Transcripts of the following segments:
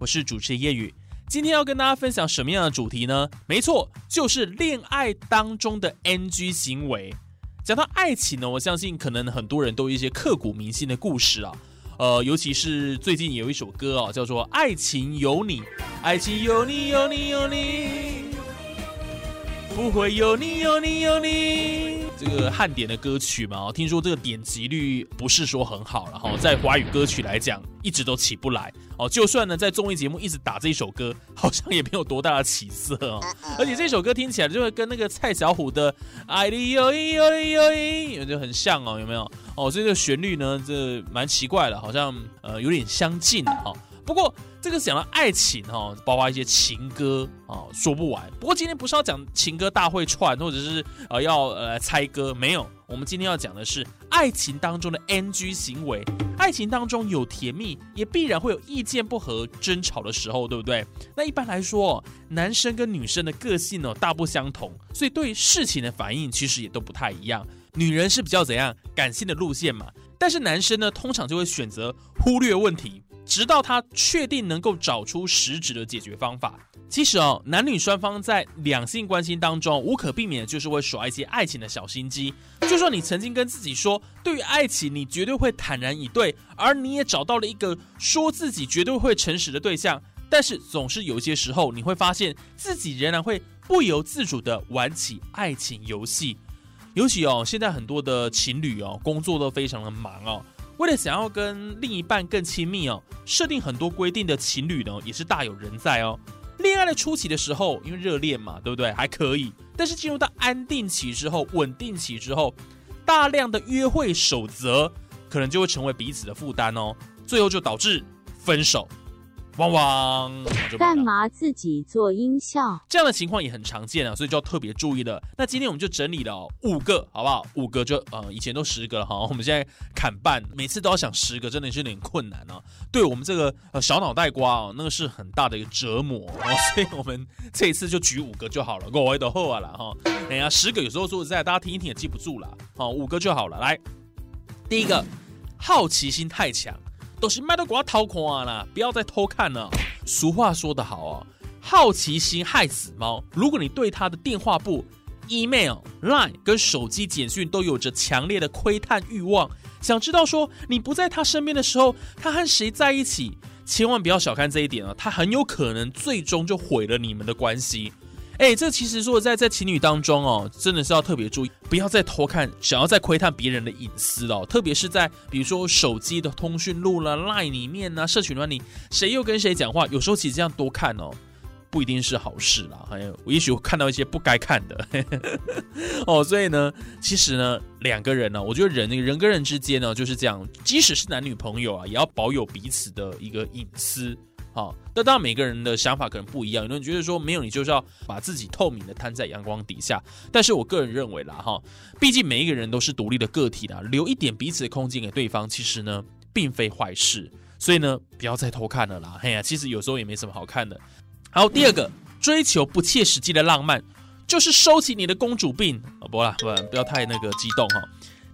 我是主持人叶宇。今天要跟大家分享什么样的主题呢？没错，就是恋爱当中的 NG 行为。讲到爱情呢，我相信可能很多人都有一些刻骨铭心的故事啊。呃，尤其是最近有一首歌啊，叫做《爱情有你》，爱情有你有你有你，不会有你有你有你。这个汉典的歌曲嘛，听说这个点击率不是说很好了哈，在华语歌曲来讲，一直都起不来哦。就算呢在综艺节目一直打这一首歌，好像也没有多大的起色哦。而且这首歌听起来就会跟那个蔡小虎的《爱你有意有意有意》就很像哦，有没有？哦，所以这个旋律呢，这蛮奇怪的，好像呃有点相近哈。不过这个讲到爱情哈，包括一些情歌啊，说不完。不过今天不是要讲情歌大会串，或者是呃要呃猜歌，没有。我们今天要讲的是爱情当中的 NG 行为。爱情当中有甜蜜，也必然会有意见不合、争吵的时候，对不对？那一般来说，男生跟女生的个性呢大不相同，所以对事情的反应其实也都不太一样。女人是比较怎样感性的路线嘛，但是男生呢，通常就会选择忽略问题。直到他确定能够找出实质的解决方法。其实哦，男女双方在两性关系当中，无可避免的就是会耍一些爱情的小心机。就算你曾经跟自己说，对于爱情你绝对会坦然以对，而你也找到了一个说自己绝对会诚实的对象，但是总是有些时候，你会发现自己仍然会不由自主的玩起爱情游戏。尤其哦，现在很多的情侣哦，工作都非常的忙哦。为了想要跟另一半更亲密哦，设定很多规定的情侣呢，也是大有人在哦。恋爱的初期的时候，因为热恋嘛，对不对？还可以。但是进入到安定期之后，稳定期之后，大量的约会守则，可能就会成为彼此的负担哦，最后就导致分手。汪汪！干嘛自己做音效？这样的情况也很常见啊，所以就要特别注意了。那今天我们就整理了五个，好不好？五个就呃，以前都十个了哈，我们现在砍半，每次都要想十个，真的是有点困难啊。对我们这个呃小脑袋瓜哦，那个是很大的一个折磨哦，所以我们这一次就举五个就好了，我位都后啊了哈。哎呀，十个有时候说实在，大家听一听也记不住了，好，五个就好了。来，第一个，好奇心太强。都是麦都给我偷看啦，不要再偷看了。俗话说得好啊，好奇心害死猫。如果你对他的电话簿、email、line 跟手机简讯都有着强烈的窥探欲望，想知道说你不在他身边的时候，他和谁在一起，千万不要小看这一点啊，他很有可能最终就毁了你们的关系。哎，这其实说在在情侣当中哦，真的是要特别注意，不要再偷看，想要再窥探别人的隐私哦。特别是在比如说手机的通讯录了、Line 里面呢、社群软里，谁又跟谁讲话，有时候其实这样多看哦，不一定是好事啦。还有，我也许会看到一些不该看的 哦。所以呢，其实呢，两个人呢，我觉得人人跟人之间呢就是这样，即使是男女朋友啊，也要保有彼此的一个隐私。好，那当然每个人的想法可能不一样，有人觉得说没有你就是要把自己透明的摊在阳光底下，但是我个人认为啦，哈，毕竟每一个人都是独立的个体啦，留一点彼此的空间给对方，其实呢并非坏事，所以呢不要再偷看了啦，嘿呀，其实有时候也没什么好看的。好，第二个追求不切实际的浪漫，就是收起你的公主病啊，不啦，不不要太那个激动哈。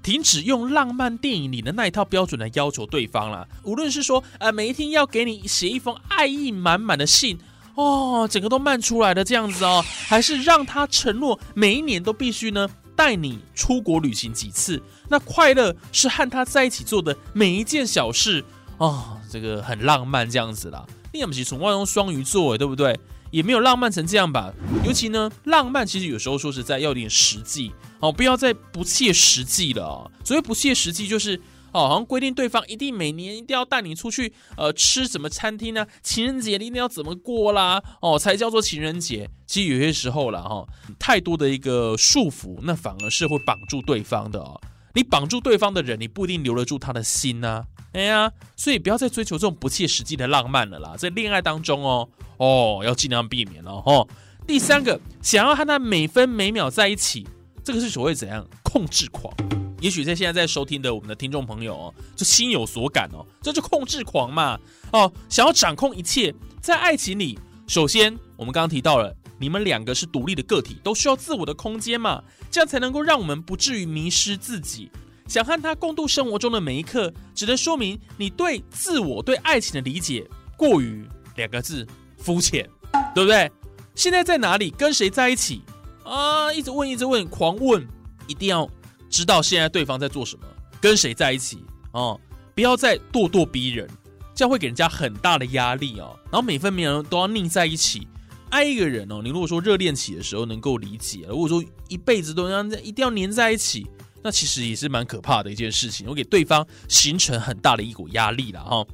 停止用浪漫电影里的那一套标准来要求对方了。无论是说，呃，每一天要给你写一封爱意满满的信，哦，整个都慢出来的这样子哦，还是让他承诺每一年都必须呢带你出国旅行几次，那快乐是和他在一起做的每一件小事哦，这个很浪漫这样子啦。你也不是从外用双鱼座，对不对？也没有浪漫成这样吧。尤其呢，浪漫其实有时候说实在要点实际。哦，不要再不切实际了啊！所谓不切实际，就是哦，好像规定对方一定每年一定要带你出去，呃，吃什么餐厅呢？情人节你一定要怎么过啦？哦，才叫做情人节。其实有些时候了哈，太多的一个束缚，那反而是会绑住对方的哦。你绑住对方的人，你不一定留得住他的心呐。哎呀，所以不要再追求这种不切实际的浪漫了啦，在恋爱当中哦，哦，要尽量避免了哦。第三个，想要和他每分每秒在一起，这个是所谓怎样控制狂？也许在现在在收听的我们的听众朋友哦，就心有所感哦，这就控制狂嘛哦，想要掌控一切，在爱情里，首先我们刚刚提到了，你们两个是独立的个体，都需要自我的空间嘛，这样才能够让我们不至于迷失自己。想和他共度生活中的每一刻，只能说明你对自我、对爱情的理解过于两个字肤浅，对不对？现在在哪里？跟谁在一起？啊，一直问，一直问，狂问，一定要。知道现在对方在做什么，跟谁在一起哦，不要再咄咄逼人，这样会给人家很大的压力哦。然后每分每秒都要腻在一起，爱一个人哦。你如果说热恋期的时候能够理解，如果说一辈子都要一定要黏在一起，那其实也是蛮可怕的一件事情，会给对方形成很大的一股压力了哈。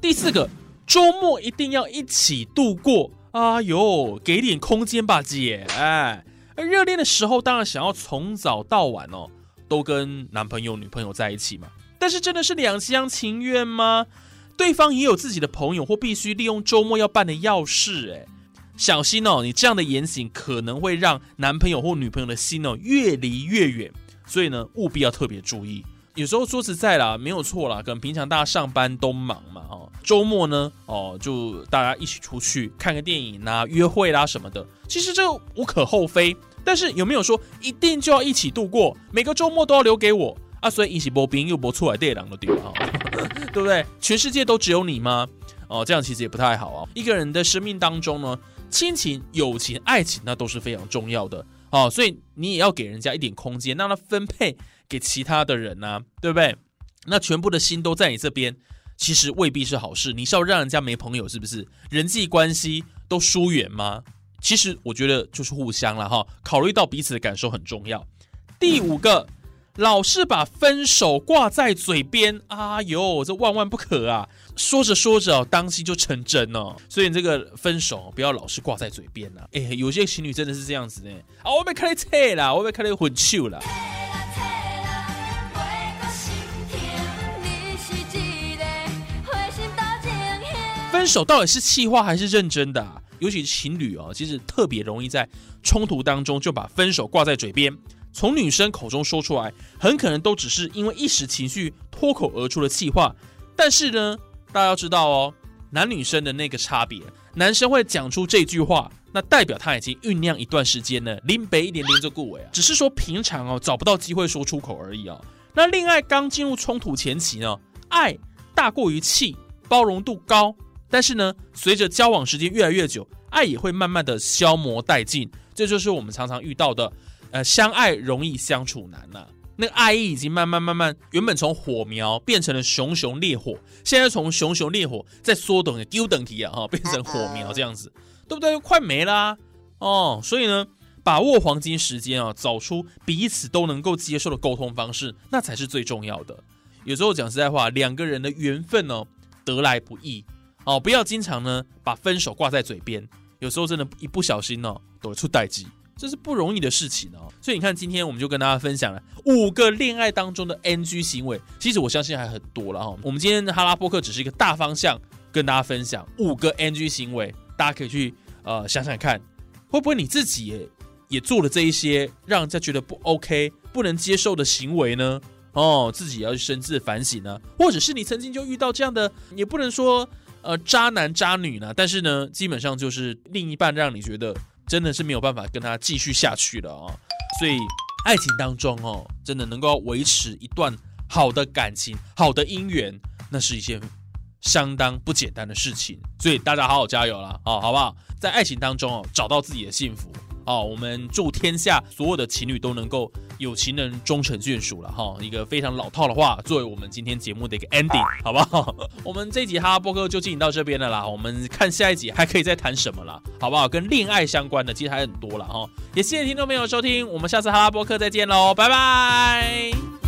第四个，周末一定要一起度过。啊哟，给点空间吧，姐。哎，热恋的时候当然想要从早到晚哦。都跟男朋友、女朋友在一起嘛？但是真的是两厢情愿吗？对方也有自己的朋友或必须利用周末要办的要事，哎，小心哦！你这样的言行可能会让男朋友或女朋友的心哦越离越远，所以呢，务必要特别注意。有时候说实在啦，没有错啦，可能平常大家上班都忙嘛，哦，周末呢，哦，就大家一起出去看个电影啊、约会啦什么的，其实这无可厚非。但是有没有说一定就要一起度过每个周末都要留给我啊？所以一起播兵又播出来对狼的对哈，对不对？全世界都只有你吗？哦，这样其实也不太好啊。一个人的生命当中呢，亲情、友情、爱情那都是非常重要的哦，所以你也要给人家一点空间，让他分配给其他的人呢，对不对？那全部的心都在你这边，其实未必是好事。你是要让人家没朋友，是不是？人际关系都疏远吗？其实我觉得就是互相了哈，考虑到彼此的感受很重要。第五个，老是把分手挂在嘴边，啊哟，这万万不可啊！说着说着哦，当心就成真哦。所以这个分手不要老是挂在嘴边呐。哎，有些情侣真的是这样子呢。啊，我被开了车啦，我被开了混球了。分手到底是气话还是认真的？尤其情侣哦，其实特别容易在冲突当中就把分手挂在嘴边，从女生口中说出来，很可能都只是因为一时情绪脱口而出的气话。但是呢，大家要知道哦，男女生的那个差别，男生会讲出这句话，那代表他已经酝酿一段时间了，林北一点连着顾尾啊，只是说平常哦找不到机会说出口而已哦。那恋爱刚进入冲突前期呢，爱大过于气，包容度高。但是呢，随着交往时间越来越久，爱也会慢慢的消磨殆尽，这就是我们常常遇到的，呃，相爱容易相处难呐。那个爱意已经慢慢慢慢，原本从火苗变成了熊熊烈火，现在从熊熊烈火再缩短丢等级啊，哈，变成火苗这样子，对不对？快没啦，哦，所以呢，把握黄金时间啊，找出彼此都能够接受的沟通方式，那才是最重要的。有时候讲实在话，两个人的缘分呢，得来不易。哦，不要经常呢把分手挂在嘴边，有时候真的，一不小心呢，都会出代机，这是不容易的事情哦。所以你看，今天我们就跟大家分享了五个恋爱当中的 NG 行为，其实我相信还很多了哈。我们今天的哈拉波克只是一个大方向，跟大家分享五个 NG 行为，大家可以去呃想想看，会不会你自己也也做了这一些让人家觉得不 OK、不能接受的行为呢？哦，自己要去深自反省呢，或者是你曾经就遇到这样的，也不能说。呃，渣男渣女呢？但是呢，基本上就是另一半让你觉得真的是没有办法跟他继续下去了啊。所以爱情当中哦，真的能够维持一段好的感情、好的姻缘，那是一件相当不简单的事情。所以大家好好加油了啊，好不好？在爱情当中哦，找到自己的幸福。哦，我们祝天下所有的情侣都能够有情人终成眷属了哈！一个非常老套的话，作为我们今天节目的一个 ending，好不好？我们这一集哈拉波哥就进行到这边了啦，我们看下一集还可以再谈什么啦，好不好？跟恋爱相关的其实还很多了哈！也谢谢听众朋友收听，我们下次哈拉波克再见喽，拜拜。